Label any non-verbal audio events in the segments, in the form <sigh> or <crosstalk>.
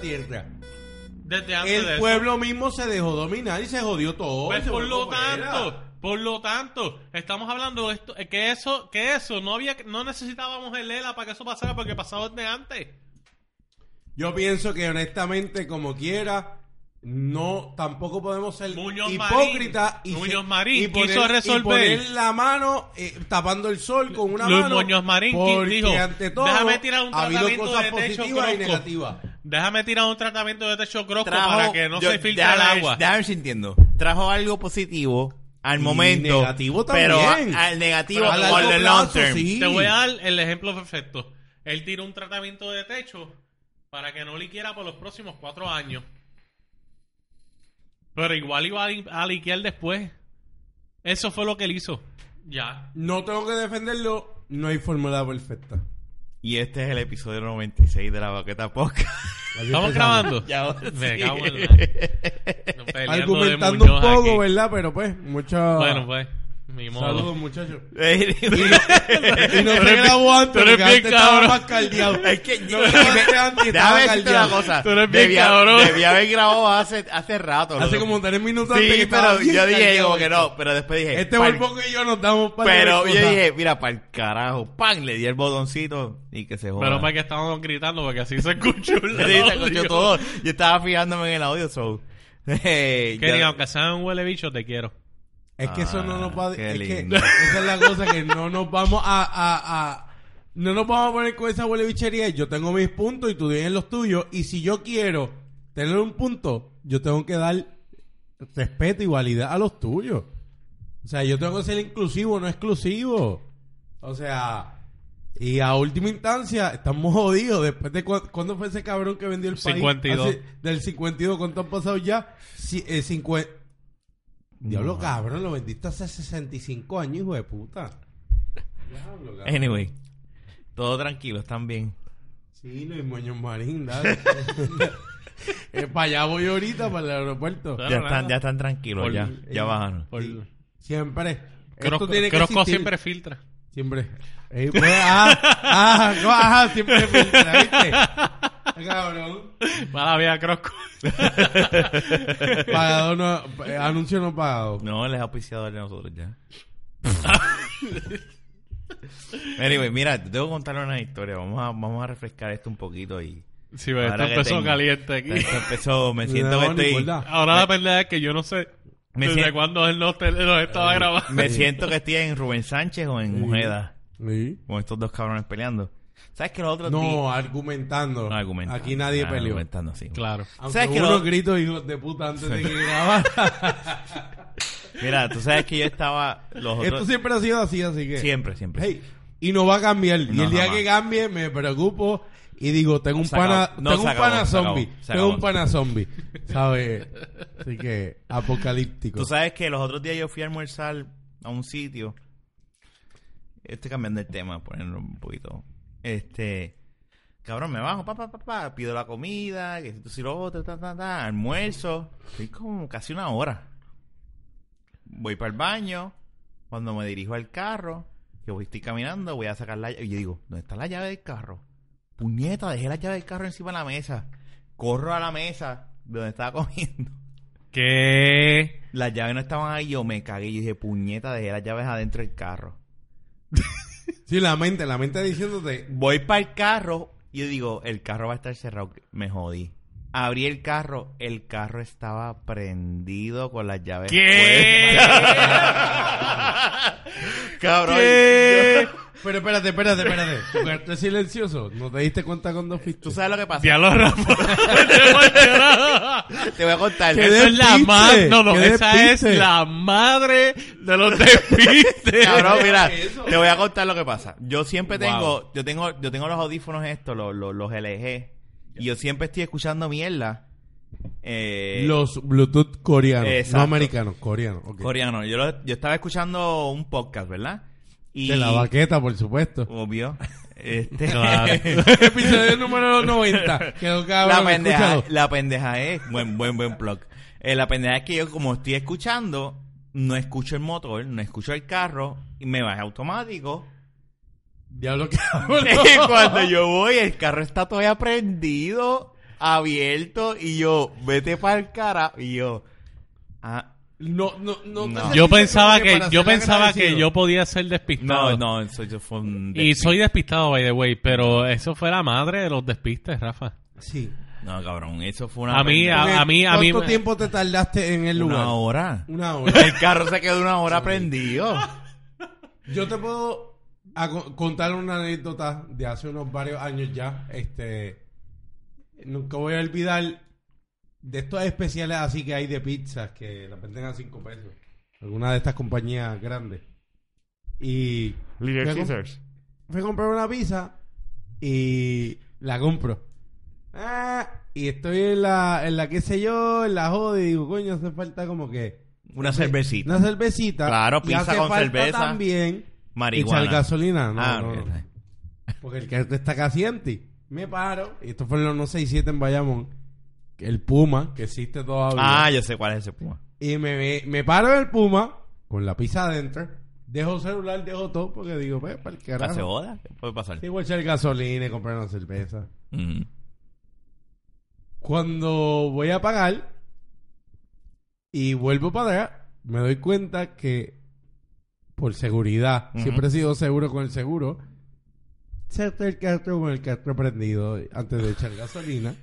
tierra. Desde antes de El eso. pueblo mismo se dejó dominar y se jodió todo. Pues por lo era. tanto, por lo tanto, estamos hablando de esto, eh, que eso, que eso, no había, no necesitábamos el ELA para que eso pasara porque pasaba desde antes. Yo pienso que honestamente, como quiera, no, tampoco podemos ser Muñoz hipócritas Marín. y, Muñoz se- Marín y poner, quiso resolver. y poner la mano eh, tapando el sol con una Luis mano. Muñoz Marín dijo, ante todo "Déjame tirar un ha habido tratamiento cosas de techo positivas y crosco". negativas. Déjame tirar un tratamiento de techo crosco Trajo- para que no yo- se filtre déjame el ver- agua. Déjame ver si entiendo. Trajo algo positivo al Y momento. negativo Pero también. a- al negativo Pero a largo the long plazo, term. sí. Te voy a dar el ejemplo perfecto. Él tiró un tratamiento de techo para que no liquiera por los próximos cuatro años. Pero igual iba a, li- a liquear después. Eso fue lo que él hizo. Ya. No tengo que defenderlo, no hay fórmula perfecta. Y este es el episodio 96 de la Baqueta Podcast. <laughs> ¿Estamos grabando? Ya ahora Me sí. cago en <laughs> la- Argumentando un Muñoz poco, aquí. ¿verdad? Pero pues, mucho. Bueno, pues. Saludos, muchachos. Y no se grabó antes tú eres porque bien antes estaba cabrón. más caldeado. Es que No, yo- antes antes estaba caldeado. cosa. Tú eres bien debía, cabrón. debía haber grabado hace, hace rato. Hace loco. como tres minutos antes que Sí, estaba pero yo dije como que no. Pero después dije. Este Volpoco y yo nos damos para Pero yo dije, mira, para el carajo. ¡Pam! Le di el botoncito y que se joda. Pero para que estábamos gritando porque así se escuchó. el Sí, se escuchó todo. Yo estaba fijándome en el audio, so. Que <laughs> diga, aunque sea un huele bicho, te quiero. Es que eso no nos va Ah, qué es que esa es la cosa que no nos vamos a, a, a- no nos vamos a poner con esa huele bichería. Yo tengo mis puntos y tú tienes los tuyos. Y si yo quiero tener un punto, yo tengo que dar respeto y validad a los tuyos. O sea, yo tengo que ser inclusivo, no exclusivo. O sea, y a última instancia, estamos jodidos. Después de cu- cuándo fue ese cabrón que vendió el país? 52. Hace- del 52, ¿cuánto han pasado ya? Si, eh, 50. Diablo, cabrón, lo vendiste hace 65 años, hijo de puta. Diablo, cabrón. Anyway. Todo tranquilo, están bien. Sí, Luis Muñoz Marín, dale. <laughs> eh, para allá voy ahorita, para el aeropuerto. Ya están, ya están tranquilos, Por- ya. Ya eh, bajaron. Por- Siempre. Crosco, Esto tiene que Crosco siempre filtra. Siempre. Eh, pues, ajá, ajá, no, ajá, siempre filtra, ¿viste? <laughs> Cabrón. Mala vida, Crosco. Pagado no, eh, anuncio no pagado. No, él es auspiciador de nosotros ya. <laughs> anyway, mira, te tengo que contar una historia. Vamos a, vamos a refrescar esto un poquito y... Sí, ve, esto Ahora que empezó tengo- caliente aquí. Esto empezó, me <laughs> siento No, que estoy... Ahora la pendeja es que yo no sé Me desde siento- cuándo él no te- nos estaba grabando. Me siento que estoy en Rubén Sánchez o en. Sí. Con estos dos cabrones peleando. ¿Sabes que los otros días... No, argumentando. No, argumentando. Aquí nadie Ah, peleó. Argumentando, sí. Claro. Aunque ¿Sabes que unos lo- gritos hijos de puta antes de que <laughs> grabara. <laughs> Mira, tú sabes que yo estaba... Los Esto otros... siempre ha sido así, así que. Siempre, siempre. Hey, y no va a cambiar. y No, el día jamás. que cambie me preocupo y digo, tengo un Se acabó. pana, No, tengo se un acabó, pana se acabó, zombie. se tengo un acabó. pana zombie. <laughs> ¿Sabes? Así que, apocalíptico. Tú sabes que los otros días yo fui a almorzar a un sitio. Estoy cambiando el tema, ponerlo un poquito. Este. Cabrón, me bajo, pa, pa, pa, pa, pido la comida, que si lo otro, ta, ta, ta, almuerzo. Estoy como casi una hora. Voy para el baño. Cuando me dirijo al carro, que voy, estoy caminando, voy a sacar la llave. Y yo digo, ¿dónde está la llave del carro? Puñeta, dejé la llave del carro encima de la mesa. Corro a la mesa de donde estaba <laughs> comiendo. ¿Qué? Las llaves no estaban ahí, yo me cagué y dije, puñeta, dejé las llaves adentro del carro. <laughs> Sí, la mente, la mente diciéndote. Voy para el carro y yo digo, el carro va a estar cerrado. Me jodí. Abrí el carro, el carro estaba prendido con las llaves. ¿Qué? <laughs> Cabrón. ¿Qué? <laughs> Pero espérate, espérate, espérate. Tu es silencioso. ¿No te diste cuenta cuando fuiste? ¿Tú sabes lo que pasa? Diablo, Rafa. <laughs> Te voy a contar. ¿Qué Esa es la despiste? madre. No, no, ¿Qué esa despiste? es la madre de los despistes. <laughs> Cabrón, mira, te voy a contar lo que pasa. Yo siempre Wow. tengo, yo tengo, yo tengo los audífonos estos, los, los, los LG, y yo siempre estoy escuchando mierda. Eh, Los Bluetooth coreanos. Exacto. No americanos, coreanos. ok. coreano. Yo, lo- yo estaba escuchando un podcast, ¿verdad? Y, De la baqueta, por supuesto. Obvio. <laughs> Este, Claro. <laughs> Episodio número 90. Quedó cabrón. la pendeja, la pendeja es, buen, buen, buen plug. Eh, la pendeja es que yo como estoy escuchando, no escucho el motor, no escucho el carro, y me baja automático. Diablo, <laughs> cabrón. Y cuando yo voy, el carro está todavía prendido. Abierto y yo, vete para el cara y yo, ah, No, no, no. Yo pensaba que, yo pensaba que yo podía ser despistado. no, no, eso yo fue un Y soy despistado, by the way, pero eso fue la madre de los despistes, Rafa. Sí. No, cabrón, eso fue una A mí, a, a mí, a mí. ¿Cuánto tiempo te tardaste en el lugar? una hora. Una <laughs> hora. El carro se quedó una hora prendido. <laughs> Yo te puedo contar una anécdota de hace unos varios años ya. Este, nunca voy a olvidar de estos especiales así que hay de pizzas que las venden a 5 pesos. Alguna de estas compañías grandes. Y Little fui a comp- Caesars. fui a comprar una pizza y la compro. Ah, y estoy en la, en la qué sé yo, en la joda y digo, coño, hace falta como que Una cervecita. una cervecita. Claro, y pizza hace con falta cerveza. también Marihuana. echar gasolina. No, ah, no, no. Porque el carro está casi empty. Me paro, y esto fue en los 167 en Bayamón, el Puma, que existe todavía. Ah, yo sé cuál es ese puma. Y me, me, me paro en el Puma, con la pizza adentro, dejo el celular, dejo todo, porque digo, pues, para el ¿La carajo. cebolla? ¿Qué puede pasar? Sí, voy a echar gasolina y comprar una cerveza. Mm. Cuando voy a pagar y vuelvo para atrás, me doy cuenta que por seguridad, siempre he sido seguro con el seguro, cerré el carro con el carro prendido antes de echar gasolina,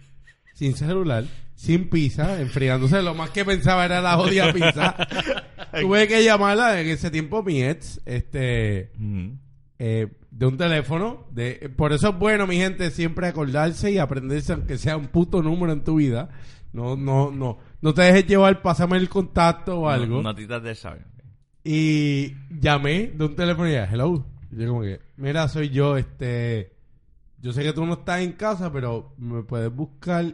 sin celular, sin pizza, enfriándose. Lo más que pensaba era la jodida pizza. <laughs> Tuve que llamarla en ese tiempo mi ex, este, Mm. eh, de un teléfono. De, por eso es bueno, mi gente, siempre acordarse y aprenderse, aunque sea un puto número en tu vida. No, no, no. No te dejes llevar, pásame el contacto o algo. Notitas de sabio. Y llamé de un teléfono y dije, hello. Yo como que, mira, soy yo, este... Yo sé que tú no estás en casa, pero me puedes buscar...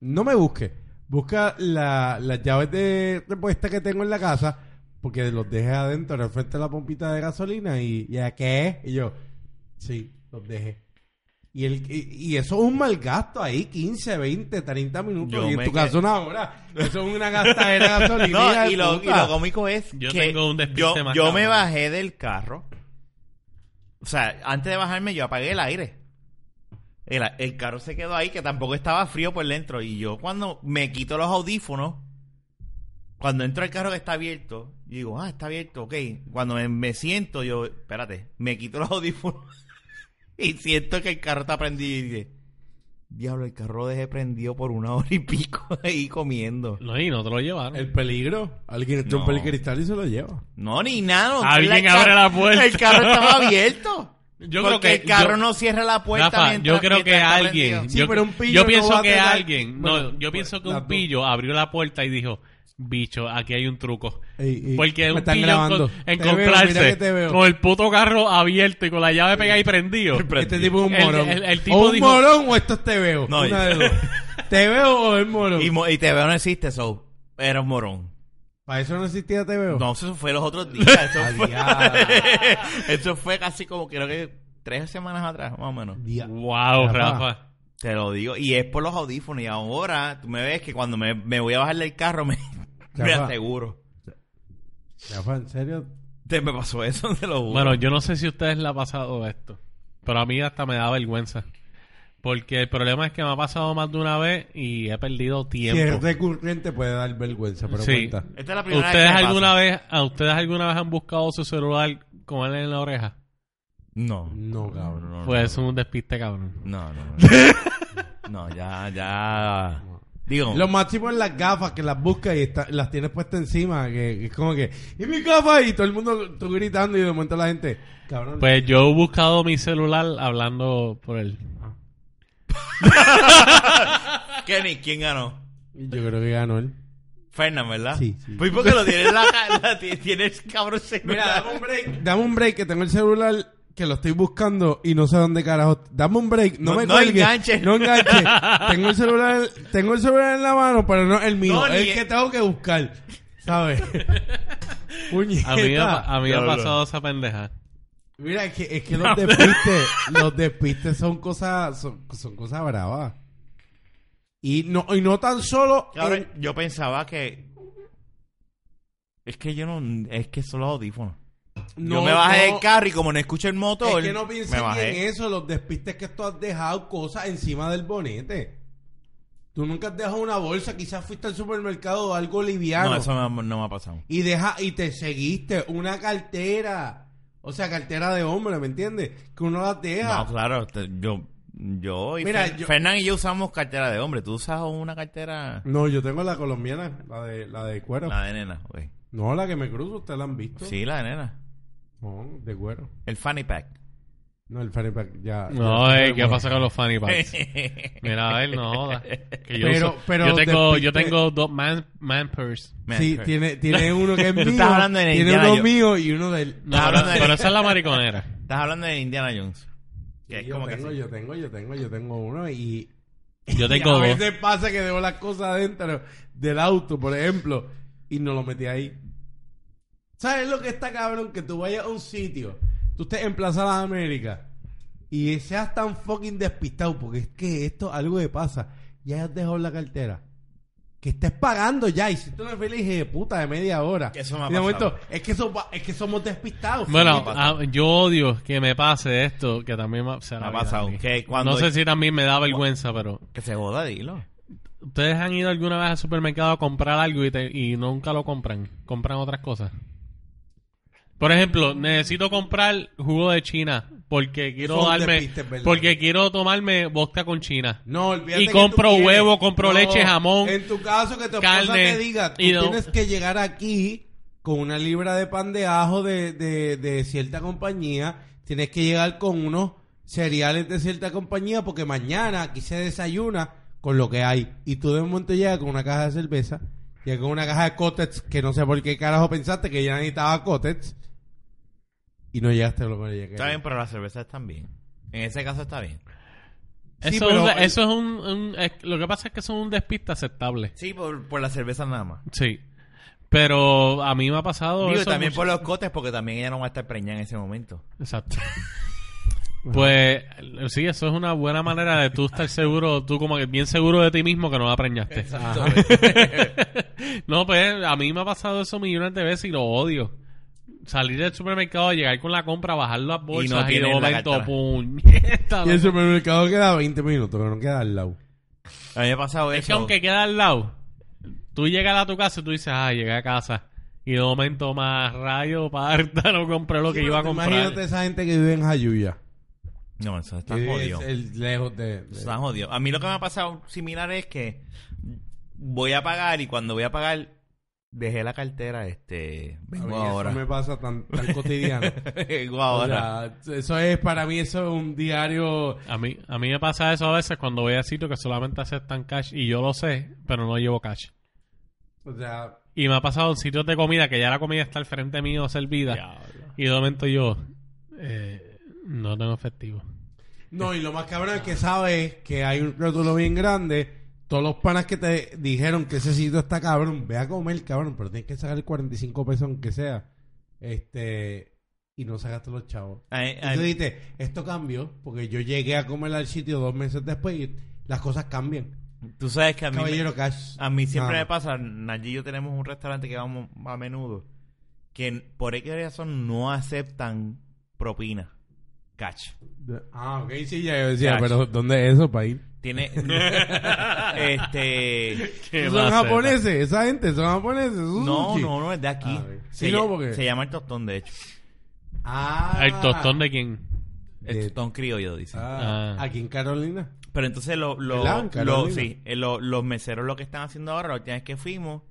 No me busques. Busca la- las llaves de respuesta que tengo en la casa, porque los dejé adentro, al frente de la pompita de gasolina, y, y ¿a qué? Y yo, sí, los dejé. Y, el, y, y eso es un mal gasto ahí, 15, 20, 30 minutos. Yo y en tu caso una hora. Eso es una gastadera de gasolina. <laughs> No, y lo, y lo cómico es Yo que tengo un yo, más yo me bajé del carro. O sea, antes de bajarme yo apagué el aire. El, el carro se quedó ahí que tampoco estaba frío por dentro. Y yo cuando me quito los audífonos, cuando entro al carro que está abierto, digo, ah, está abierto, ok. Cuando me, me siento, yo, espérate, me quito los <laughs> audífonos y siento que el carro está prendido y dije, diablo, el carro dejé prendido por una <laughs> hora y pico ahí comiendo. No, y no te lo llevaron. El peligro. Alguien entró No. un pelicristal y se lo lleva. No, ni nada. no. Alguien El abre la puerta. El carro estaba <laughs> abierto. Yo Porque creo que el carro yo- no cierra la puerta Rafa, mientras- yo creo que alguien. Sí, yo, pero un pillo yo no pienso que tener- alguien, Bueno, no, yo pienso que un pillo abrió la puerta y dijo, bicho, aquí hay un truco. Ey, ey, Porque me un están grabando. mira encontrarse veo. con el puto carro abierto y con la llave pegada y prendido. Este tipo es un El- morón. el- el tipo o un dijo- morón o esto es te veo. No, Una de dos. <laughs> te veo o es morón. Y, y te veo no existe, so. Era un morón. Para eso no existía te veo. No, eso fue los otros días. Eso, <laughs> fue, diablo. <laughs> eso fue casi como creo que tres semanas atrás, más o menos. Día- Wow, Rafa. Rafa. Te lo digo. Y es por los audífonos. Y ahora tú me ves que cuando me, me voy a bajar del carro me, me Rafa. ¿En serio? Te me pasó eso, <laughs> te lo juro. Bueno, yo no sé si a ustedes le ha pasado esto, pero a mí hasta me da vergüenza. Porque el problema es que me ha pasado más de una vez y he perdido Si es tiempo. recurrente puede dar vergüenza, pero Sí. cuenta. Esta es la primera ¿Ustedes vez que alguna pasa. vez, a ustedes alguna vez han buscado su celular con él en la oreja? No. No, cabrón. No, no, Pues no. es un despiste, cabrón. No, no, no. <laughs> No, ya, ya. Digo, Lo máximo es las gafas que las buscas y está- las tienes puestas encima. Que, que es como que, ¿y mi gafas? Y todo el mundo tú gritando y de momento la gente, cabrón. Pues yo he buscado mi celular hablando por él. <laughs> Kenny, ¿quién ganó? Yo creo que ganó él. Fernan, ¿verdad? Sí, sí. Pues porque lo tienes en la, <laughs> tienes cabrón Mira, celular. dame un break. Dame un break que tengo el celular que lo estoy buscando y no sé dónde carajo. Dame un break. No, No- me no cuelgues. enganches. No enganches. <laughs> tengo el celular, tengo el celular en la mano, pero no el mío. No, es ni- el que tengo que buscar. ¿Sabes? <laughs> Puñeta. A mí, me ha- a mí me ha pasado esa pendeja. Mira, es que, es que los despistes, <laughs> los despistes son cosas, son, son cosas bravas. Y no, y no tan solo en- yo pensaba que. Es que yo no. Es que son los audífonos. No, yo me bajé no, del carro y como no escucho el motor. Es que no ni en eso, los despistes que tú has dejado cosas encima del bonete. Tú nunca has dejado una bolsa, quizás fuiste al supermercado o algo liviano. No, eso me- no me ha pasado. Y deja, y te seguiste una cartera. O sea, cartera de hombre, ¿me entiendes? Que uno las deja. No, claro, te- yo, yo y Mira, Fer- yo- Fernán y yo usamos cartera de hombre. ¿Tú usas una cartera? No, yo tengo la colombiana, la de, la de cuero. La de nena, ok. No, la que me cruzo, ustedes la han visto. Sí, la de nena. No, de cuero. El fanny pack. No, el fanny pack ya. No, ya- eh, ¿qué pasa con los fanny packs? <laughs> Mira, a ver, no. Que yo, Pero- uso- pero yo tengo, yo tengo dos man, man purse. Man, Sí, tiene, tiene uno que es <laughs> mío. Tú estás hablando de Tiene Indiana uno Jones. mío y uno de él. No, Estás pero, hablando de- pero esa es la mariconera. Estás hablando de Indiana Jones. Que es yo como que tengo, yo tengo, yo tengo, yo tengo uno y... Yo y tengo a dos. veces pasa que dejo las cosas adentro del auto, por ejemplo, y no lo metí ahí. ¿Sabes lo que está cabrón? Que tú vayas a un sitio, tú estés en Plaza Las Américas y seas tan fucking despistado, porque es que esto algo le pasa. Ya has dejado la cartera. Que estés pagando ya, y si tú no feliz de puta de media hora. Que eso me ha de momento, pasado. es que, somos, es que somos despistados. Bueno, ah, yo odio que me pase esto, que también me, se Me la ha pasado. Que cuando- No sé si también me da vergüenza, pero... Que se joda, dilo. ¿Ustedes han ido alguna vez al supermercado a comprar algo y, te- y nunca lo compran? ¿Compran otras cosas? Por ejemplo, necesito comprar jugo de China porque quiero un darme... Porque quiero tomarme vodka con China. No, olvídate Y compro huevo, compro leche, jamón, En tu caso, que tu esposa carne, te diga, tú y no- tienes que llegar aquí con una libra de pan de ajo de, de, de cierta compañía. Tienes que llegar con unos cereales de cierta compañía porque mañana aquí se desayuna con lo que hay. Y tú de momento llegas con una caja de cerveza, llegas con una caja de Cotets que no sé por qué carajo pensaste que ya necesitaba Cotets. Y no llegaste a lo que llegué. Está bien, pero las cervezas están bien. En ese caso está bien. Sí, eso, pero es, un- eso es un... un- es- lo que pasa es que eso es un despiste aceptable. Sí, por, por las cervezas nada más. Sí. Pero a mí me ha pasado Digo, eso también mucho- por los cotes, porque también ella no va a estar preñada en ese momento. Exacto. <laughs> Pues sí, eso es una buena manera de tú estar seguro, tú como que bien seguro de ti mismo que no la preñaste. Ajá. <laughs> no, pues a mí me ha pasado eso millones de veces y lo odio. Salir del supermercado, llegar con la compra, bajar las bolsas y, de tienes la momento, puñeta. <laughs> Y el supermercado queda 20 minutos, pero no queda al lado. A mí me ha pasado Es eso. que aunque queda al lado, tú llegas a tu casa y tú dices, ah, llegué a casa. Y de momento más rayo, parta, no compré lo que iba a comprar. Imagínate esa gente que vive en Jayuya. No, eso está jodido. es el lejos de... de- Eso está jodido. A mí lo que me ha pasado similar es que voy a pagar y cuando voy a pagar dejé la cartera, este, A vengo mí ahora. Eso me pasa tan, tan cotidiano. <laughs> vengo O ahora. sea, eso es, para mí eso es un diario... A mí, a mí me pasa eso a veces cuando voy a sitios que solamente aceptan cash y yo lo sé, pero no llevo cash. O sea, Y me ha pasado en sitios de comida que ya la comida está al frente mío servida y de momento yo eh, no tengo efectivo. no, y lo más cabrón es que sabes que hay un rótulo bien grande. Todos los panas que te dijeron que ese sitio está cabrón, ve a comer, cabrón, pero tienes que sacar 45 pesos aunque sea. Este... Y no sacaste los chavos. Ay, ay, tú dices, esto cambió, porque yo llegué a comer al sitio dos meses después y las cosas cambian. tú sabes que a mí, me- Caballero Cash. a mí siempre Nada me pasa, Nayi y yo tenemos un restaurante que vamos a menudo, que por X razón no aceptan propina. De- Ah, ok, sí, ya yo decía, Cash. pero ¿dónde es eso para ir? Tiene. <laughs> este. ¿Qué ¿Son japoneses? ¿Esa gente son japoneses? No, no, no, es de aquí. Se, Sí, no, porque- se llama el tostón, de hecho. Ah. ¿El tostón de quién? El De- tostón criollo, dice. Ah, Ah. Aquí en Carolina. Pero entonces lo, lo, sí, eh, lo- los meseros lo que están haciendo ahora, la última vez que fuimos,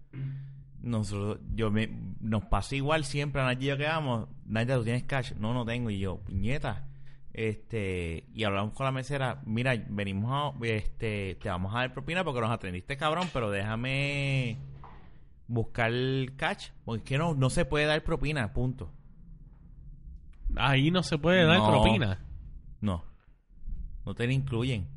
nosotros, yo me, nos pasa igual siempre a y yo que vamos, Nadia, ¿tú tienes cash? No, no tengo. Y yo, puñeta. Este, y hablamos con la mesera, mira, venimos a, este, te vamos a dar propina porque nos atendiste cabrón, pero déjame buscar el cash, porque es que no, no se puede dar propina, punto. Ahí no se puede dar No. propina. No. No te la incluyen.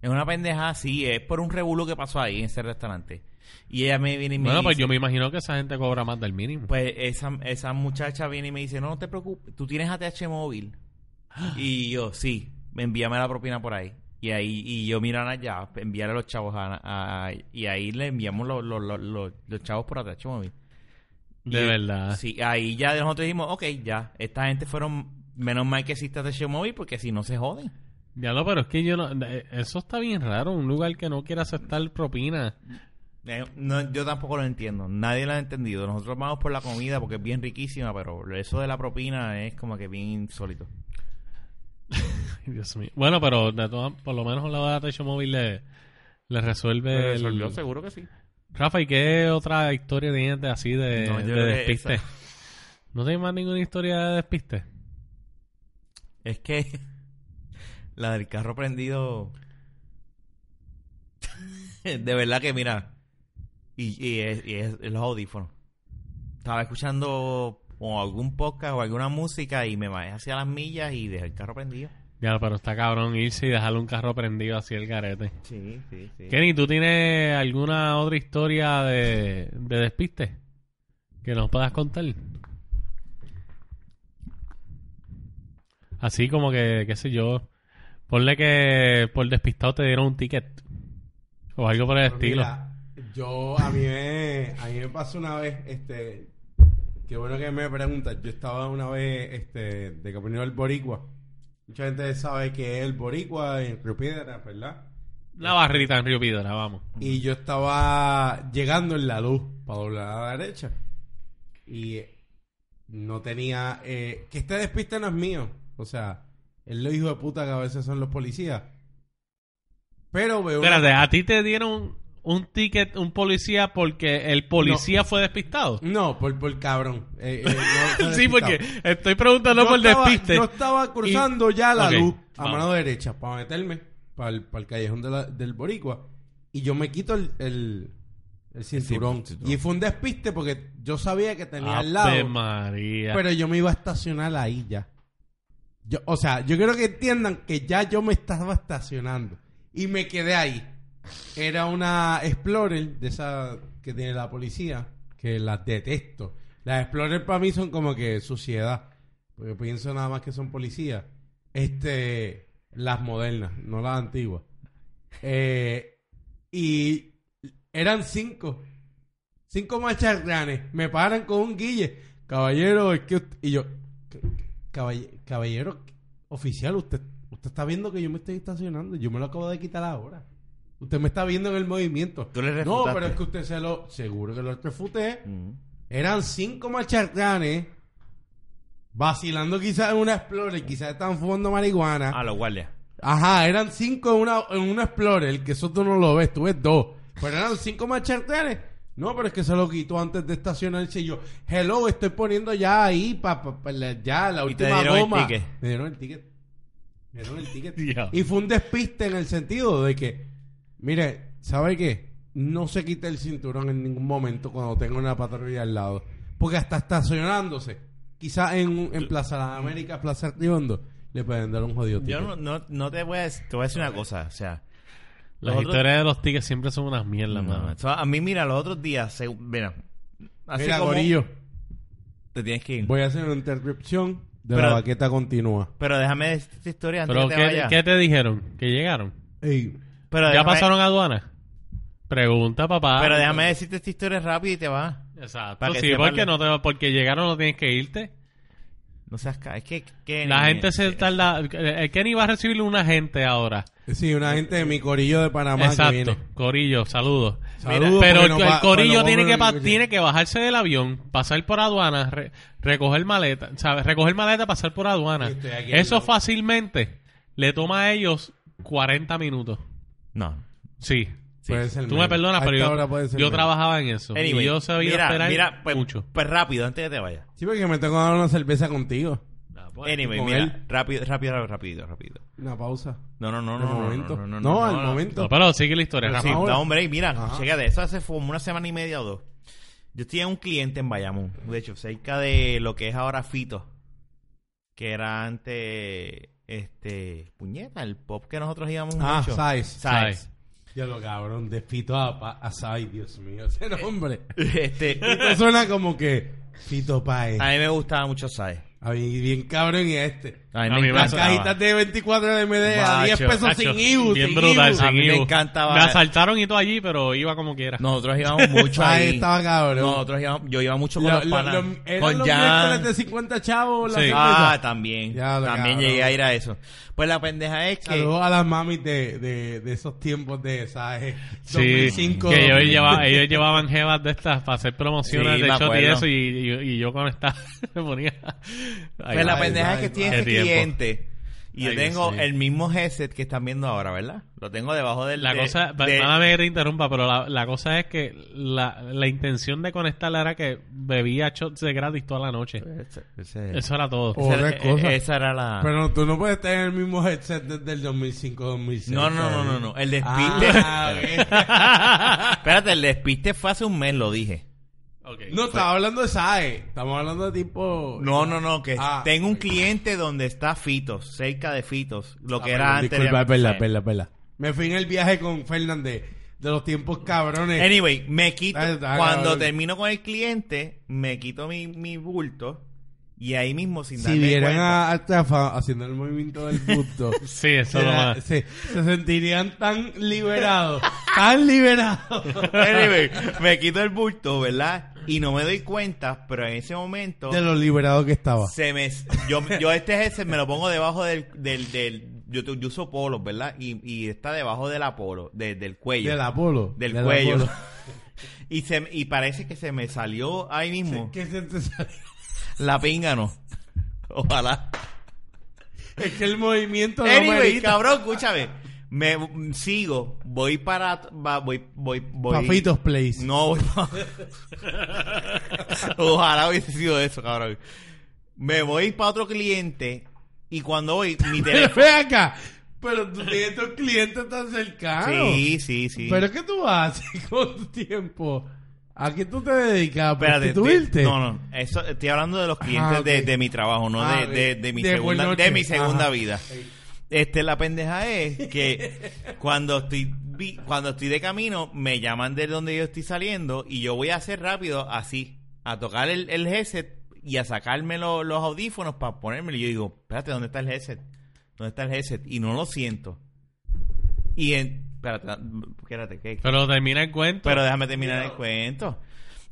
Es una pendeja, sí, es por un revuelo que pasó ahí en ese restaurante. Y ella me viene y me Bueno, pues dice, yo me imagino que esa gente cobra más del mínimo. pues esa, esa muchacha viene y me dice, no, no te preocupes, tú tienes ATH móvil. Y yo, sí, envíame la propina por ahí. Y ahí, y yo miran allá, enviarle a los chavos a, a- y ahí le enviamos los, los, los, los- chavos por ATH móvil. de Y- verdad. Sí, ahí ya nosotros dijimos, ok, ya, esta gente fueron, menos mal que existe ATH móvil porque si no se joden. Ya lo, pero es que yo no. Eso está bien raro. Un lugar que no quiere aceptar propina. Eh, no, yo tampoco lo entiendo. Nadie lo ha entendido. Nosotros vamos por la comida porque es bien riquísima, pero eso de la propina es como que bien insólito. <laughs> Dios mío. Bueno, pero de todas- por lo menos la de Techo Móvil le, le resuelve. el- seguro que sí. Rafa, ¿y qué otra historia tienes de así de, No, despiste? ¿No tienes más ninguna historia de despiste? Es que <laughs> la del carro prendido. <laughs> de verdad que, mira. Y, y es, y es- los audífonos. Estaba escuchando o algún podcast o alguna música y me bajé hacia las millas y dejé el carro prendido. Ya, pero está cabrón irse y dejarle un carro prendido así el garete. Sí, sí, sí. Kenny, ¿tú tienes alguna otra historia de, de despiste que nos puedas contar? Así como que, qué sé yo, ponle que por despistado te dieron un ticket o algo por el Pero estilo. mira, yo, a mí me, a mí me pasó una vez, este, qué bueno que me preguntas, yo estaba una vez, este, de camino del Boricua. Mucha gente sabe que es el Boricua en Río Piedra, ¿verdad? La barrita en Río Piedra, vamos. Y yo estaba llegando en la luz para doblar a la derecha. Y eh, no tenía. Eh, que este despiste no es mío. O sea, es lo hijo de puta que a veces son los policías. Pero veo. una- Espérate, ¿a ti te dieron un ticket, un policía, porque el policía fue despistado? No, por, por cabrón. Eh, eh, no, <laughs> sí, porque estoy preguntando Yo por estaba- despiste. Yo estaba cruzando ya la luz a vamos. mano derecha para meterme para el, para el callejón de la- del Boricua. Y yo me quito el, el, el cinturón. cinturón. Y fue un despiste porque yo sabía que tenía al lado. María. Pero yo me iba a estacionar ahí ya. Yo, o sea, yo quiero que entiendan que ya yo me estaba estacionando. Y me quedé ahí. Era una Explorer de esa que tiene la policía. Que las detesto. Las Explorer para mí son como que suciedad. Porque pienso nada más que son policías. Este. Las modernas, no las antiguas. Eh, y eran cinco. Cinco macharranes. Me paran con un guille. Caballero, es que... Y yo... "Caballe- Caballero, oficial, usted, usted está viendo que yo me estoy estacionando. Yo me lo acabo de quitar ahora. Usted me está viendo en el movimiento. Tú le No, pero es que usted se lo... Seguro que lo refuté. Eran cinco macharranes. Vacilando quizás en una Explorer. Quizás estaban fumando marihuana. Ah, los guardias. Ajá, eran cinco en una, en una Explorer, que eso tú no lo ves, tú ves dos. Pero eran cinco macharranes. No, pero es que se lo quitó antes de estacionarse y yo, hello, estoy poniendo ya ahí pa, pa- pa- la- ya la Y te última dieron el goma. ticket. Me dieron el ticket. Me dieron el ticket. <laughs> Y fue un despiste en el sentido de que, mire, ¿sabe qué? No se quite el cinturón en ningún momento cuando tenga una patrulla al lado. Porque hasta estacionándose, quizás en, en Plaza Las Américas, Plaza Riondo, le pueden dar un jodido ticket. Yo no, no, no te voy a decir, te voy a decir una cosa, o sea, Las otros- historias de los tickets siempre son unas mierdas, no, mano. o sea, a mí mira, los otros días, se, mira, así Mira, como Gorillo, te tienes que ir. voy a hacer una interrupción de Pero- la baqueta continua. Pero déjame decir esta historia antes Pero de ¿qué, que te vayas. qué te dijeron? ¿Que llegaron? Ey, Pero ¿Ya déjame- pasaron aduana? Pregunta, papá. Pero déjame decirte esta historia rápido y te vas. Exacto. para que Sí, porque, la- no te, porque llegaron no tienes que irte. No seas ca- es que, que La gente se tarda... El Kenny va a recibir un agente ahora. sí, una gente de mi corillo de Panamá que Exacto. viene. Corillo, saludos. Saludos, Pero el, no el va- corillo tiene, que, a- tiene que bajarse del avión, pasar por aduana, re- recoger maleta, ¿sabes? Recoger maleta, pasar por aduana. Eso fácilmente le toma a ellos 40 minutos. No. Sí. Puede ser Tú me perdonas, A pero esta yo, hora puede ser yo trabajaba en eso. Anyway, y yo sabía mira, esperar mira, pues, mucho. Pues rápido, antes de que te vayas. Sí, porque me tengo que dar una cerveza contigo. Ah, pues, Anyway, con mira, él. rápido, rápido, rápido, rápido. Una pausa. No, no, no, no, no, momento. no, no, No, no, al no, no. momento. No, pero sigue la historia, Pero. Sí, no, hombre, y mira, Ajá. chécate, eso hace como una semana y media o dos. Yo en un cliente en Bayamón, de hecho, cerca de lo que es ahora Fito, que era antes, este, puñeta, el pop que nosotros íbamos Ah, mucho. Sais. Sais. Ya lo cabrón, despito a, pa- a Sai, Dios mío, <laughs> ese nombre. <laughs> Este, Esto suena como que Fito Paez. a mí me gustaba mucho Sais. A mí bien cabrón y a este. A mí me Las encantaba. cajitas de 24 de MD a 10 Macho, pesos sin IBU. bien sin brutal, IBU. sin A mí me IBU. encantaba. Me asaltaron y todo allí, pero iba como quiera. Nosotros íbamos <laughs> mucho Ahí ahí. estaba cabrón. Nosotros íbamos, yo iba mucho con Lo- los lo- panas. lo- eran con los Jan. miércoles de 50 chavos la Sí. cerveza. Ah, también. Ya lo también cabrón. llegué a ir a eso. Pues la pendeja es que... Saludos a las mamis de, de, de esos tiempos de, ¿sabes? Sí, 2005. que ellos, 2000. lleva- ellos llevaban jevas de estas para hacer promociones Sí, de me shot y acuerdo. eso, y, y- y yo con esta <laughs> me ponía... Pues la pendeja ay, es que ay. tiene Qué ese Y Ay, yo tengo sí. el mismo headset que están viendo ahora, ¿verdad? Lo tengo debajo del... La de- cosa, de- perdóname que te interrumpa, pero la, la cosa es que la, la intención de conectarla era que bebía shots de gratis toda la noche. Ese- ese- Eso era todo. Esa- Otra cosa. Esa era la... Pero tú no puedes tener el mismo headset desde el 2005-2006. No, no, no, no, no. El despiste... Ah. <laughs> Espérate, el despiste fue hace un mes, lo dije. No, estaba hablando de SAE. Estamos hablando de tipo... No, no, no, que Ah. tengo un cliente donde está Fitos, cerca de Fitos, lo que Ah, era perdón, antes. Disculpa, verdad, es verdad. Me fui en el viaje con Fernández de los tiempos cabrones. Anyway, me quito, Ah, cuando cabrón. termino con el cliente, me quito mi, mi bulto y ahí mismo sin si darme vieran cuenta. a, a Rafa haciendo el movimiento del busto, <laughs> Sí, eso es lo se, más. se, se sentirían tan liberados, tan liberados. <laughs> Anyway, me quito el bulto, ¿verdad? Y no me doy cuenta, pero en ese momento de lo liberado que estaba. se me yo, yo este ese me lo pongo debajo del del, del yo, yo uso polos, ¿verdad? Y, y está debajo del apolo, de- del cuello. Del Apolo. del del cuello. Apolo. <laughs> y se y parece que se me salió ahí mismo. ¿Qué se te salió? La pinga no. Ojalá. Es que el movimiento no Anyway, merita. cabrón, escúchame. Me sigo, voy para va- voy voy voy Papitos Place. No, voy pa- <laughs> Ojalá hubiese sido eso, cabrón. Me voy para otro cliente y cuando voy mi <laughs> teléfono Ve acá. Pero tú tienes tus clientes tan cercanos. Sí, sí, sí. ¿Pero qué tú haces <laughs> con tu tiempo? ¿A qué tú te dedicas? ¿A Espérate, no, no, eso estoy hablando de los clientes Ah, ok. de, de mi trabajo, no Ah, de, de, de mi De segunda, de mi segunda Ajá. vida. Este, la pendeja es que cuando estoy vi- cuando estoy de camino me llaman de donde yo estoy saliendo y yo voy a hacer rápido así, a tocar el, el headset y a sacarme lo- los audífonos para ponérmelo y yo digo, espérate, ¿dónde está el headset? ¿Dónde está el headset? Y no lo siento. Y en, espérate, espérate, ¿qué? Pero termina el cuento. Pero déjame terminar el cuento.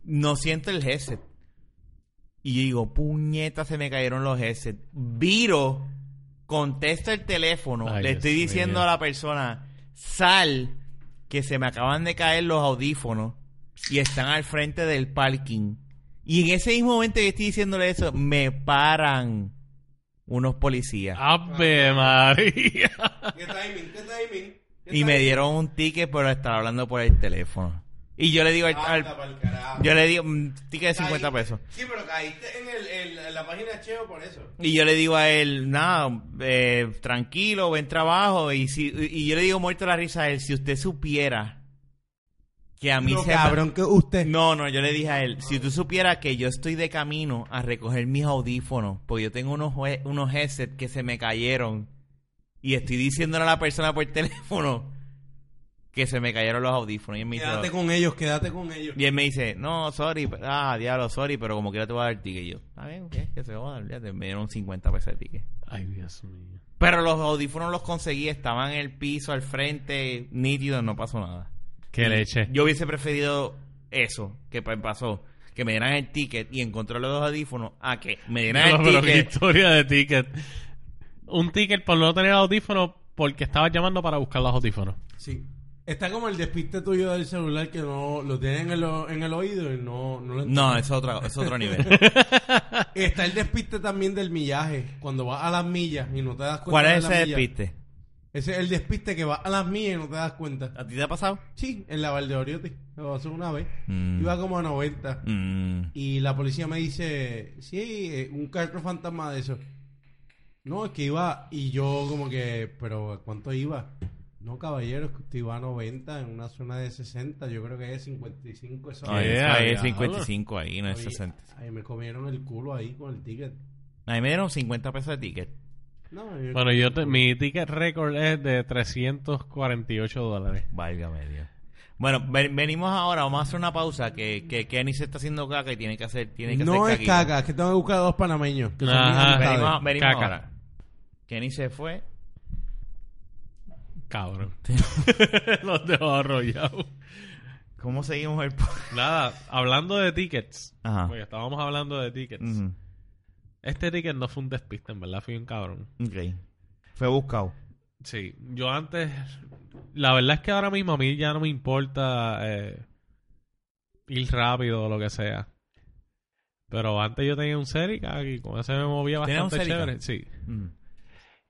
No siento el headset. Y yo digo, puñeta, se me cayeron los headsets. Viro, contesto el teléfono, Ay, le Dios estoy diciendo mío. a la persona, sal, que se me acaban de caer los audífonos y están al frente del parking. Y en ese mismo momento que estoy diciéndole eso, me paran unos policías. Ave María. ¿Qué timing? ¿Qué timing? ¿Qué y me dieron un ticket por estar hablando por el teléfono. Y yo le digo al, yo le digo un ticket de 50 Caíste- pesos. Sí, pero caíste en, el, en, en la página de Cheo por eso. Y yo le digo a él, nada, eh, tranquilo, buen trabajo. Y, si, y yo le digo muerto la risa a él, si usted supiera que a mí No, se... cabrón, que usted... No, no, yo le dije a él, si tú supieras que yo estoy de camino a recoger mis audífonos, porque yo tengo unos, unos headsets que se me cayeron y estoy diciéndole a la persona por teléfono que se me cayeron los audífonos. Y él me dice, Quédate con ellos, quédate con ellos. y él me dice, no, sorry, ah, diablo, sorry, pero como quiera te voy a dar el ticket. Y yo, está bien, ok, que se va a dar, olvídate". me dieron 50 pesos de ticket. Ay, Dios mío. Pero los audífonos los conseguí, estaban en el piso, al frente, nítidos, no pasó nada. Qué leche. Yo hubiese preferido eso, que pa- pasó, que me dieran el ticket y encontré los dos audífonos, a que me dieran No, el pero qué ticket. historia de ticket. Un ticket por no tener audífonos porque estabas llamando para buscar los audífonos. Sí. Está como el despiste tuyo del celular que no lo tienen en el, o- en el oído y no, no lo No, es otro, es otro nivel. <laughs> Está el despiste también del millaje. Cuando vas a las millas y no te das cuenta. ¿Cuál es ese millas. despiste? Ese es el despiste que va a las millas y no te das cuenta. ¿A ti te ha pasado? Sí, en la Valdeoriotti. Lo pasó una vez. Mm. Iba como a 90. Mm. Y la policía me dice, sí, eh, un carro fantasma de eso. No, es que iba, y yo como que, pero ¿cuánto iba? No, caballero, es que usted iba a 90 en una zona de 60, yo creo que es 55 eso. Ahí, Yeah, ahí es diablo. 55 ahí, no es Oye, 60. Ahí me comieron el culo ahí con el ticket. A mí me dieron 50 pesos de ticket. No, Bueno, yo te- mi ticket récord es de 348 dólares. Válgame Dios. Bueno, ven- venimos ahora, vamos a hacer una pausa que, que Kenny se está haciendo caca y tiene que hacer, tiene que no hacer es caquita. caca, es que tengo que buscar a dos panameños. Que son Ajá. Venimos, venimos Caca. ahora. Kenny se fue. Cabrón. <laughs> <laughs> Los dejo arrollados. ¿Cómo seguimos el... Nada, hablando de tickets. Ajá. Porque estábamos hablando de tickets. Este ticket no fue un despiste, en verdad, fui un cabrón. Ok. Fue buscado. Sí, yo antes. La verdad es que ahora mismo a mí ya no me importa eh, ir rápido o lo que sea. Pero antes yo tenía un Celica y con ese me movía ¿Tenías un bastante chévere. Sí.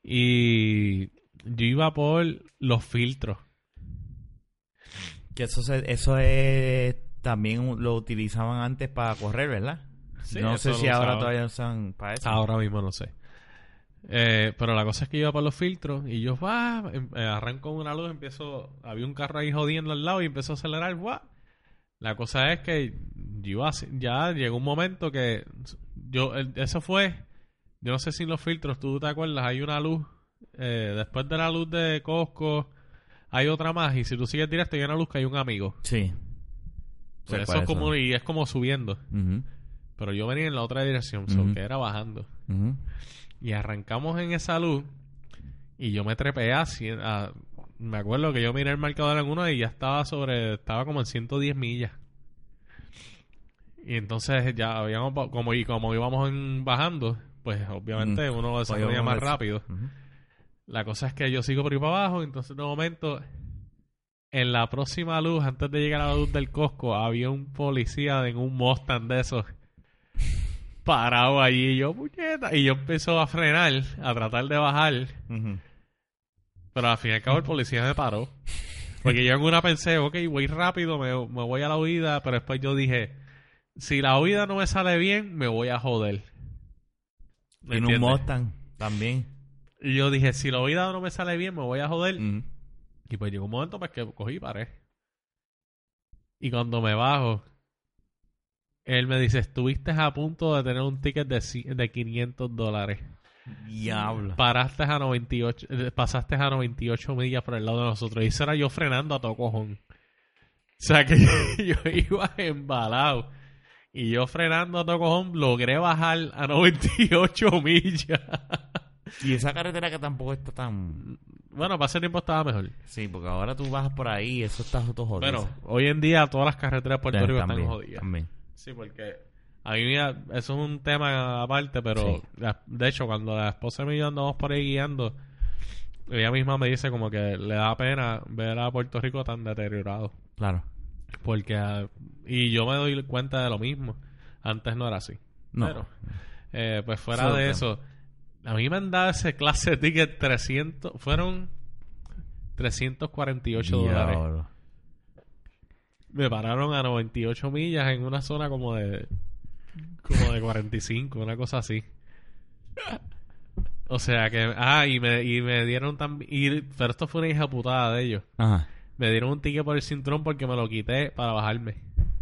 Y yo iba por los filtros. Que eso, se- eso es... También lo utilizaban antes para correr, ¿verdad? Sí, no sé si ahora usaba. todavía usan para eso. Ahora mismo no sé. Eh, pero la cosa es que iba por los filtros y yo va, arranco una luz, empiezo, había un carro ahí jodiendo al lado y empezó a acelerar. La cosa es que yo ya llegó un momento que yo, eso fue, yo no sé si en los filtros, tú te acuerdas, hay una luz, eh, después de la luz de Costco, hay otra más y si tú sigues directo hay una luz que hay un amigo. Sí. Pues Sé eso es como, y es como subiendo. Pero yo venía en la otra dirección, so Ujú. que era bajando. Y arrancamos en esa luz. Y yo me trepé a, a- Me acuerdo que yo miré el marcador en uno y ya estaba sobre. Estaba como en 110 millas. Y entonces ya habíamos. Como, y como íbamos en- bajando, pues obviamente uno desarrolla Podíamos más ver- rápido. La cosa es que yo sigo por ahí para abajo. Entonces de momento. En la próxima luz, antes de llegar a la luz del Costco, había un policía en un Mustang de esos parado allí y yo, puñeta, y yo empezó a frenar, a tratar de bajar, pero al fin y al cabo el policía me paró. Porque yo en una pensé, ok, voy rápido, me, me voy a la huida, pero después yo dije, si la huida no me sale bien, me voy a joder. ¿Me En un? Mustang también. Y yo dije, si la huida no me sale bien, me voy a joder. Y pues llegó un momento pues que cogí y paré. Y cuando me bajo, él me dice, estuviste a punto de tener un ticket de, de 500 dólares. Diablo. Paraste a 98, eh, pasaste a 98 millas por el lado de nosotros. Y eso era yo frenando a todo cojón. O sea que <laughs> yo iba embalado. Y yo frenando a todo cojón logré bajar a 98 millas. <laughs> <laughs> Y esa carretera que tampoco está tan... bueno, para ese tiempo estaba mejor. Sí, porque ahora tú bajas por ahí y eso está todo jodido. Bueno, hoy en día todas las carreteras de Puerto Ya, Rico están jodidas. también. Sí, porque a mí eso es un tema aparte, pero Sí. la- de hecho cuando la esposa y yo andamos por ahí guiando, ella misma me dice como que le da pena ver a Puerto Rico tan deteriorado. Claro. Porque, y yo me doy cuenta de lo mismo. Antes no era así. No. Pero, eh, pues fuera de es eso, a mí me han dado ese clase de ticket 300, fueron 348 dólares. Diablo. Me pararon a 98 millas en una zona como de como de 45, una cosa así. O sea que ah, y me y me dieron también pero esto fue una hija putada de ellos. Ajá. Me dieron un ticket por el cinturón porque me lo quité para bajarme.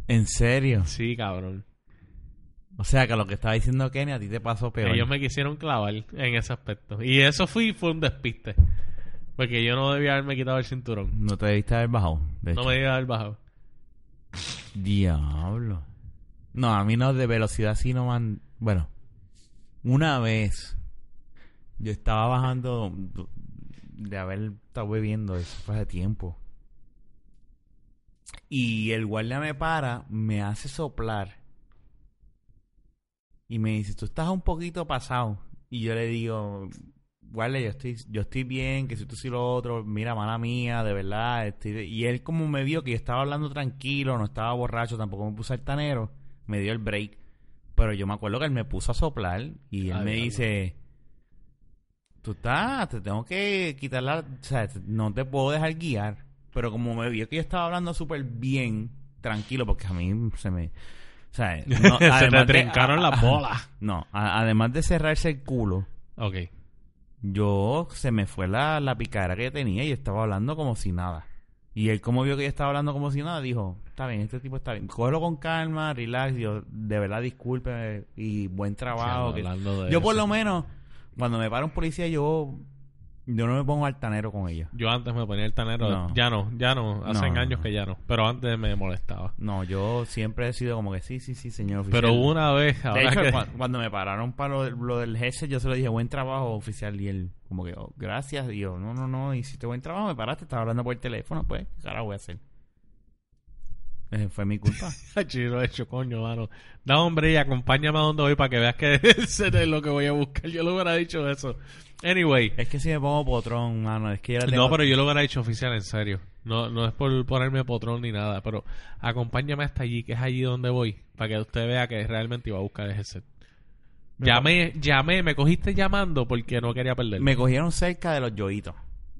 ¿En serio? Sí, cabrón. O sea que lo que estaba diciendo Kenny a ti te pasó peor. Ellos me quisieron clavar en ese aspecto. Y eso fui fue un despiste. Porque yo no debía haberme quitado el cinturón. No te debiste haber bajado. de No hecho. me debía haber bajado. Diablo. No, a mí no de velocidad sí no man... Bueno, una vez yo estaba bajando de haber estado bebiendo, eso fue hace tiempo. Y el guardia me para, me hace soplar. Y me dice, tú estás un poquito pasado. Y yo le digo, guardia, yo estoy, yo estoy bien, que si tú sí lo otro, mira, mala mía, de verdad. estoy- Y él como me vio que yo estaba hablando tranquilo, no estaba borracho, tampoco me puse altanero, me dio el break. Pero yo me acuerdo que él me puso a soplar y él Ah, me dice, tú estás, te tengo que quitar la... O sea, no te puedo dejar guiar. Pero como me vio que yo estaba hablando súper bien, tranquilo, porque a mí se me... O sea, <laughs> no, Se te de- trincaron a- las bolas. No, a- además de cerrarse el culo, Ok. yo se me fue la, la picadera que tenía y estaba hablando como si nada. Y él como vio que yo estaba hablando como si nada, dijo, está bien, este tipo está bien. Cógelo con calma, relax, yo de verdad disculpe y buen trabajo. Que- de yo por lo menos, cuando me para un policía, yo Yo no me pongo altanero con ella. Yo antes me ponía el tanero. No. Ya no, ya no. Hace No, no, años que ya no. Pero antes me molestaba. No, yo siempre he sido como que sí, sí, sí, señor oficial. Pero una vez, De ahora hecho, que... cua- cuando me pararon para lo, lo del GESE, yo se lo dije, buen trabajo, oficial. Y él, como que, oh, gracias. Yo, no, no, no, hiciste buen trabajo, me paraste, estaba hablando por teléfono, pues, ¿qué carajo voy a hacer? Eh, fue mi culpa. <laughs> Lo he hecho, coño, mano. Da hombre y acompáñame a donde voy para que veas que <laughs> ese es lo que voy a buscar. Yo le hubiera dicho eso. Anyway. es que si me pongo potrón, mano, es que yo la tengo... No, pero yo lo hubiera dicho oficial, en serio. No, no es por ponerme potrón ni nada, pero acompáñame hasta allí, que es allí donde voy, para que usted vea que realmente iba a buscar ese set. Llamé, llamé, me cogiste llamando porque no quería perder. Me cogieron cerca de los yoitos.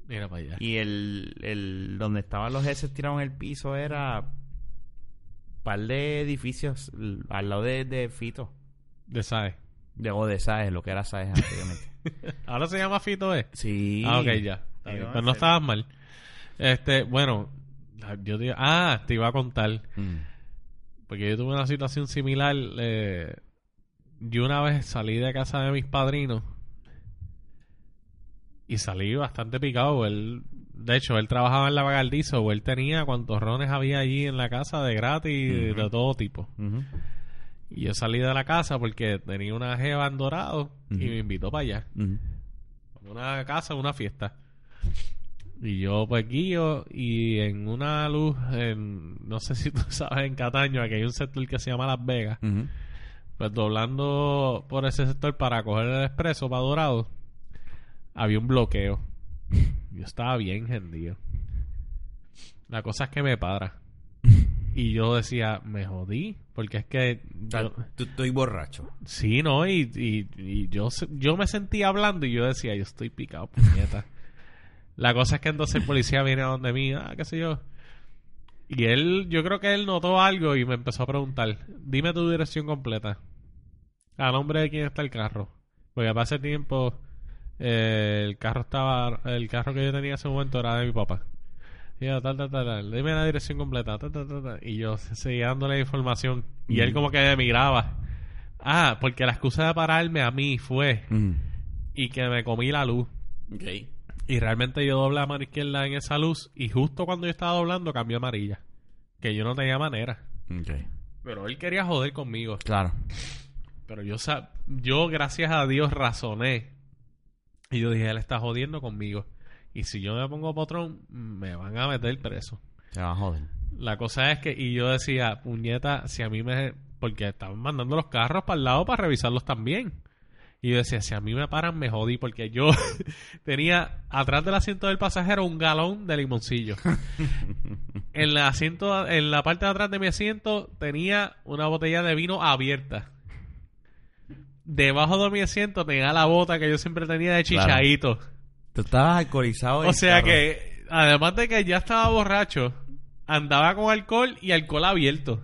Mira para allá. Y el, el donde estaban los GESE tirados en el piso era par de edificios al lado de, de Fito. De SAE. De, o de Saez, lo que era Saez anteriormente. <laughs> Ahora se llama Fito, ¿eh? sí. Ah, ok, ya. Sí, no, Pero no sí. estabas mal. Este, bueno, yo te, ah, te iba a contar. Mm. Porque yo tuve una situación similar. eh, yo una vez salí de casa de mis padrinos y salí bastante picado. Él, de hecho, él trabajaba en la Bagaldizo o él tenía cuantos rones había allí en la casa de gratis, de todo tipo. Y yo salí de la casa porque tenía una jeva en Dorado y me invitó para allá. Una casa, una fiesta. Y yo pues guío y en una luz, en, no sé si <laughs> tú sabes, en Cataño, aquí hay un sector que se llama Las Vegas. Pues doblando por ese sector para coger el expreso para Dorado, había un bloqueo. Yo estaba bien hendido. La cosa es que me para. Y yo decía, me jodí, porque es que... Yo- tú estoy borracho. Sí, no, y, y, y yo, yo me sentía hablando y yo decía, yo estoy picado, puñeta. La cosa es que entonces el policía viene a donde mí, ah, qué sé yo. Y él, yo creo que él notó algo y me empezó a preguntar, dime tu dirección completa. A nombre de quién está el carro. Porque para ese tiempo, eh, el carro estaba, el carro que yo tenía en ese momento era de mi papá. Y yo, tal, tal, tal, tal, dime la dirección completa. tal, tal, tal, tal. Y yo <laughs> seguía dándole información. Y él Mm. como que me miraba. Ah, porque la excusa de pararme a mí fue Ujú. y que me comí la luz. Y realmente yo doblé a mano izquierda en esa luz y justo cuando yo estaba doblando cambió amarilla. Que yo no tenía manera. Pero él quería joder conmigo. Claro. Pero yo, yo gracias a Dios razoné. Y yo dije, él está jodiendo conmigo. Y si yo me pongo potrón, me van a meter preso. Se va a joder. La cosa es que, y yo decía, puñeta, si a mí me. Porque estaban mandando los carros para el lado para revisarlos también. Y yo decía, si a mí me paran, me jodí, porque yo <laughs> tenía atrás del asiento del pasajero un galón de limoncillo. <laughs> en, el asiento, en la parte de atrás de mi asiento tenía una botella de vino abierta. Debajo de mi asiento tenía la bota que yo siempre tenía de Claro. chichaito. Tú estabas alcoholizado. O sea carro. que, además de que ya estaba borracho, andaba con alcohol y alcohol abierto.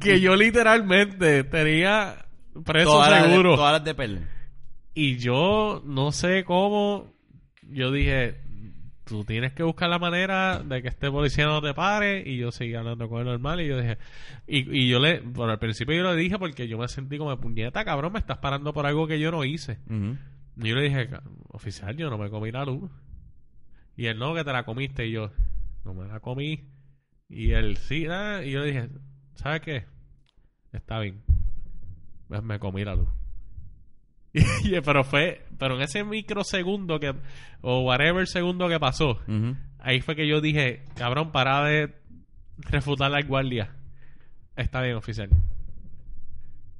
que yo literalmente tenía preso Todas las de- seguro. todas las de. Y yo no sé cómo. Yo dije, tú tienes que buscar la manera de que este policía no te pare. Y yo seguí hablando con él normal. Y yo dije, y, y yo le, por al principio yo le dije porque yo me sentí como puñeta, cabrón, me estás parando por algo que yo no hice. Ujú. Y yo le dije, "Ca- oficial, yo no me comí la luz. Y él, no, que te la comiste. Y yo, no me la comí. Y él, sí, ah", y yo le dije, ¿sabes qué? Está bien. Me comí la luz. <laughs> Y, pero fue, pero en ese microsegundo que, o whatever segundo que pasó, ahí fue que yo dije, cabrón, para de refutar la guardia. Está bien, oficial.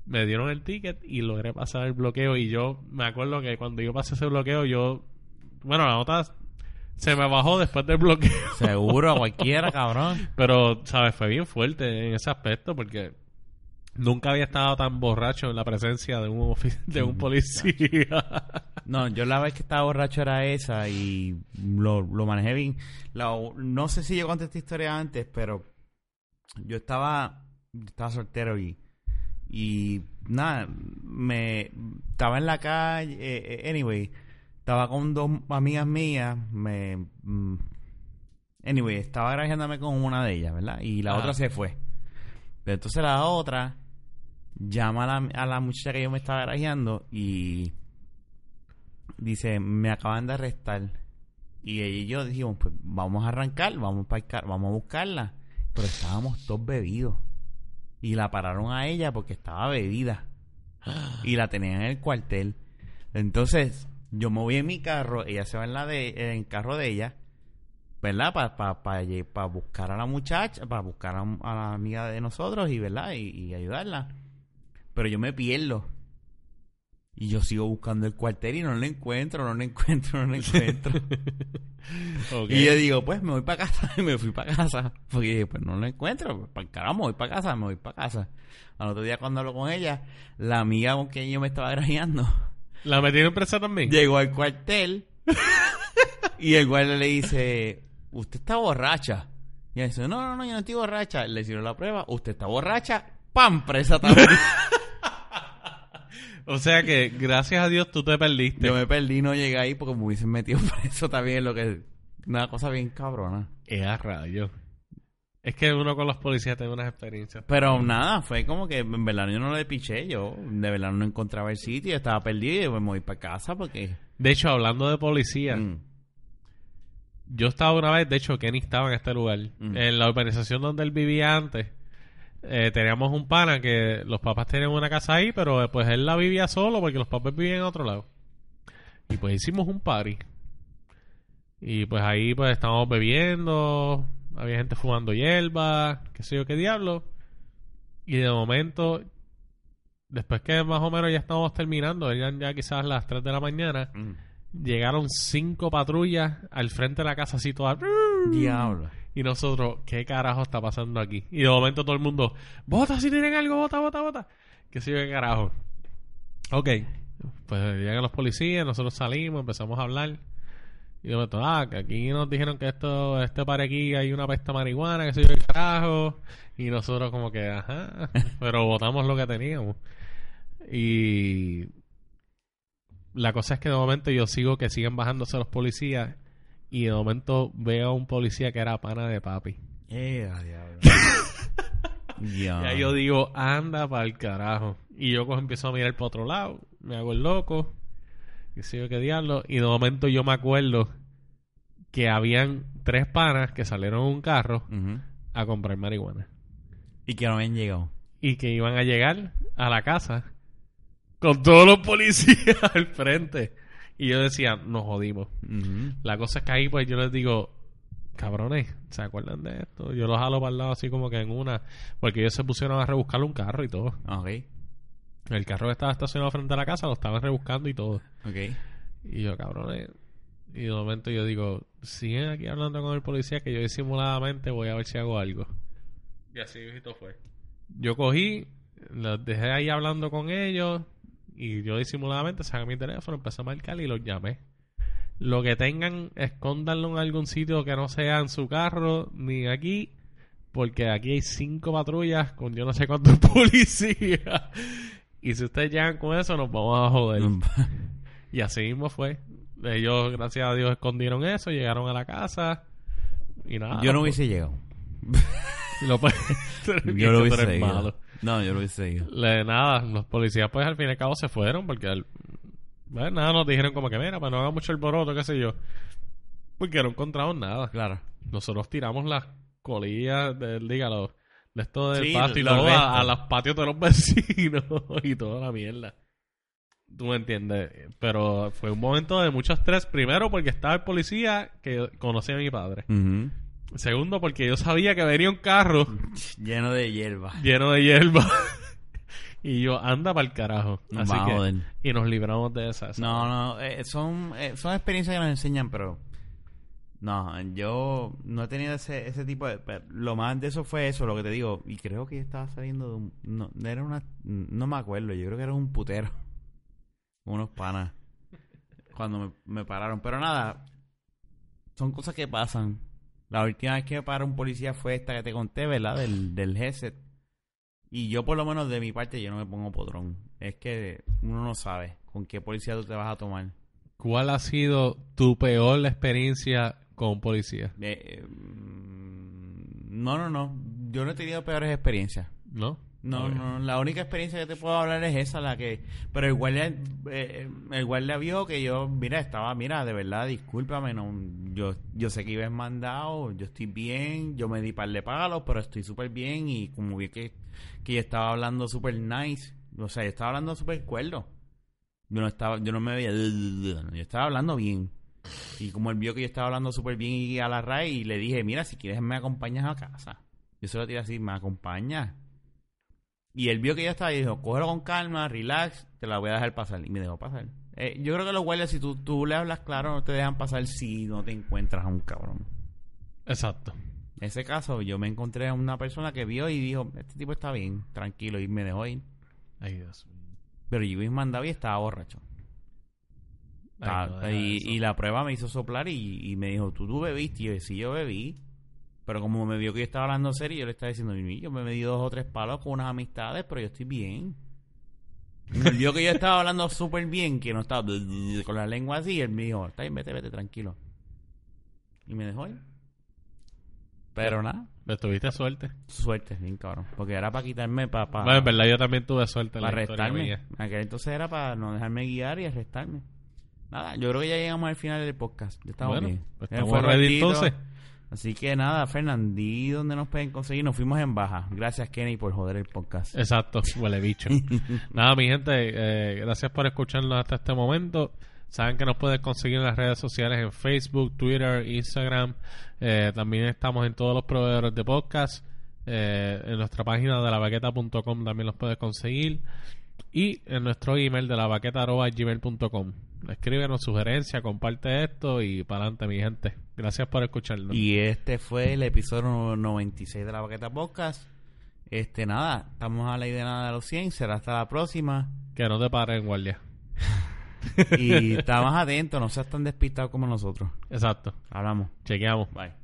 Me dieron el ticket y logré pasar el bloqueo. Y yo me acuerdo que cuando yo pasé ese bloqueo, yo. Bueno, la nota se me bajó después del bloqueo. Seguro, a cualquiera, <laughs> cabrón. Pero, ¿sabes? Fue bien fuerte en ese aspecto porque nunca había estado tan borracho en la presencia de un, de un policía. <laughs> No, yo la vez que estaba borracho era esa y lo, lo manejé bien. La- no sé si yo conté esta historia antes, pero yo estaba, estaba soltero y, y nada, me estaba en la calle, eh, eh, anyway, estaba con dos amigas mías, me, mm, anyway, estaba grajeándome con una de ellas, ¿verdad? Y la Ajá. otra se fue. Pero entonces la otra llama a la, a la muchacha que yo me estaba grajeando y dice, me acaban de arrestar. Y ella y yo dijimos, pues vamos a arrancar, vamos, pa vamos a buscarla. Pero estábamos todos bebidos. Y la pararon a ella porque estaba bebida. Y la tenían en el cuartel. Entonces, yo me voy en mi carro, ella se va en la de, en el carro de ella, ¿verdad? Para pa, pa, buscar a la muchacha, para buscar a, a, la amiga de nosotros y, ¿verdad? Y, y ayudarla. Pero yo me pierdo. Y yo sigo buscando el cuartel y no lo encuentro, no lo encuentro, no lo encuentro. <laughs> Y yo digo, pues me voy para casa y <laughs> me fui para casa. Porque dije, pues no lo encuentro. Pues caramba, me voy para casa, me voy para casa. Al otro día cuando hablo con ella, la amiga con quien yo me estaba grajeando. <laughs> ¿La metieron presa también? Llegó al cuartel y el guardia le dice, usted está borracha. Y ella dice, no, no, no, yo no estoy borracha. Le hicieron la prueba, usted está borracha, ¡pam! Presa también. O sea que, gracias a Dios, tú te perdiste. Yo me perdí, no llegué ahí porque me hubiesen metido <laughs> preso también, lo que una cosa bien cabrona. Es a rayo. Es que uno con los policías tiene unas experiencias. Pero nada, fue como que en verdad yo no le piché, yo de verdad no encontraba el sitio, estaba perdido y me voy para casa porque... De hecho, hablando de policía, Mm, yo estaba una vez, de hecho, Kenny estaba en este lugar. Mm. En la urbanización donde él vivía antes, eh, teníamos un pana que los papás tenían una casa ahí, pero eh, pues él la vivía solo porque los papás vivían en otro lado. Y pues hicimos un party. Y pues ahí pues estábamos bebiendo, había gente fumando hierba, qué sé yo qué diablo. Y de momento, después que más o menos ya estábamos terminando, eran ya quizás las 3 de la mañana, mm. llegaron cinco patrullas al frente de la casa así todas. Diablo. Y nosotros, ¿qué carajo está pasando aquí? Y de momento todo el mundo, ¡Bota si tienen algo! ¡Bota, bota, bota! ¿Qué sé yo qué carajo? Ok. Pues llegan los policías, nosotros salimos, empezamos a hablar. Y de momento, ah, que aquí nos dijeron que esto, este par aquí hay una pesta marihuana, que sé yo qué carajo. Y nosotros como que, ajá, <laughs> pero votamos lo que teníamos. Y la cosa es que de momento yo sigo que siguen bajándose los policías y de momento veo a un policía que era pana de papi. Eh, diablo. <laughs> Y ahí yo digo, anda para el carajo. Y yo cojo, empiezo a mirar para otro lado, me hago el loco, y sigo que diablo. Y de momento yo me acuerdo que habían tres panas que salieron en un carro a comprar marihuana. Y que no habían llegado. Y que iban a llegar a la casa con todos los policías <laughs> al frente. Y yo decía, nos jodimos. La cosa es que ahí pues yo les digo, cabrones, ¿se acuerdan de esto? Yo los jalo para el lado así como que en una, porque ellos se pusieron a rebuscar un carro y todo. Ok, El carro que estaba estacionado frente a la casa lo estaban rebuscando y todo. ok. Y yo, cabrones, y de momento yo digo, siguen aquí hablando con el policía que yo disimuladamente voy a ver si hago algo. Y así fue. Yo cogí, los dejé ahí hablando con ellos y yo disimuladamente saqué mi teléfono, empecé a marcar y los llamé. Lo que tengan, escóndanlo en algún sitio que no sea en su carro ni aquí, porque aquí hay cinco patrullas con yo no sé cuántos <laughs> policías. Y si ustedes llegan con eso, nos vamos a joder. Y así mismo fue. Ellos, gracias a Dios, escondieron eso, llegaron a la casa y nada. Yo no hubiese llegado. Lo, <laughs> Yo lo hubiese malo. No, yo lo hubiese ido. Le- nada, los policías pues al fin y al cabo se fueron porque al- bueno, nada nos dijeron como que mira, para no haga mucho el boroto, qué sé yo. Porque no encontramos nada. Claro. Nosotros tiramos las colillas del, dígalo, de esto del Sí, patio y todo a, los patios de los <laughs> vecinos y toda la mierda. Tú me entiendes. Pero fue un momento de mucho estrés. Primero porque estaba el policía que conocía a mi padre. Ujú. Segundo porque yo sabía que venía un carro Lleno de hierba. lleno de hierba. <laughs> y yo, anda para el carajo. Nos Así que, joder. y nos libramos de esa. No, no, eh, son, eh, son experiencias que nos enseñan, pero no, yo no he tenido ese, ese tipo de... Lo más de eso fue eso, lo que te digo, y creo que estaba saliendo de un... No, era una... No me acuerdo, yo creo que era un putero. Unos panas. Cuando me, me pararon, pero nada, son cosas que pasan. La última vez que me paró un policía fue esta que te conté, ¿verdad? Del, del headset. Y yo, por lo menos de mi parte, yo no me pongo podrón. Es que uno no sabe con qué policía tú te vas a tomar. ¿Cuál ha sido tu peor experiencia con policía? Eh, eh, mm, no, no, no. Yo no he tenido peores experiencias. ¿No? No, no, la única experiencia que te puedo hablar es esa, la que... Pero el guardia, eh, el guardia vio que yo, mira, estaba, mira, de verdad, discúlpame, no, yo, yo sé que ibas mandado, yo estoy bien, yo me di par de palos, pero estoy súper bien y como vi que, que yo estaba hablando súper nice, o sea, yo estaba hablando súper cuerdo. Yo no estaba, yo no me veía, yo estaba hablando bien. Y como él vio que yo estaba hablando súper bien y a la RAI, y le dije, mira, si quieres me acompañas a casa. Yo se lo tiré así, me acompañas. Y él vio que yo estaba y dijo, cógelo con calma, relax, te la voy a dejar pasar. Y me dejó pasar. Eh, yo creo que los guardias, si tú, tú le hablas claro, no te dejan pasar si no te encuentras a un cabrón. Exacto. En ese caso, yo me encontré a una persona que vio y dijo, este tipo está bien, tranquilo, y me dejó ir. Ay, Dios. Pero yo me mandaba y estaba borracho. Ay, no, deja y, la prueba me hizo soplar y, y me dijo, ¿tú, tú bebiste? Y yo, sí, yo bebí. Pero como me vio que yo estaba hablando serio, yo le estaba diciendo, "Mira, yo me di dos o tres palos con unas amistades, pero yo estoy bien. Me vio que yo estaba hablando súper bien, que no estaba con la lengua así, y él me dijo, está bien, vete, vete, tranquilo. Y me dejó ir. Pero nada, Pero tuviste suerte. suerte, bien cabrón. Porque era para quitarme, para... bueno, en verdad yo también tuve suerte Para arrestarme. aquel entonces era para no dejarme guiar y arrestarme. Nada, yo creo que ya llegamos al final del podcast. Ya estamos Bueno, bien. pues estamos ready entonces. Así que nada, Fernandí, ¿dónde nos pueden conseguir? Nos fuimos en baja. Gracias, Kenny, por joder el podcast. Exacto, huele bicho. <laughs> Nada, mi gente, eh, gracias por escucharnos hasta este momento. Saben que nos pueden conseguir en las redes sociales en Facebook, Twitter, Instagram. Eh, también estamos en todos los proveedores de podcast. Eh, en nuestra página de lavaqueta.com también los puedes conseguir. Y en nuestro email de lavaqueta.gmail.com. Escríbenos sugerencias, comparte esto y para adelante, mi gente. Gracias por escucharnos. Y este fue el episodio 96 de la Baqueta Podcast. Este, nada, estamos a la idea de nada de los 100. Será hasta la próxima. Que no te paren, guardia. <laughs> Y <laughs> está más atento, no seas tan despistado como nosotros. Exacto. Hablamos. Chequeamos. Bye.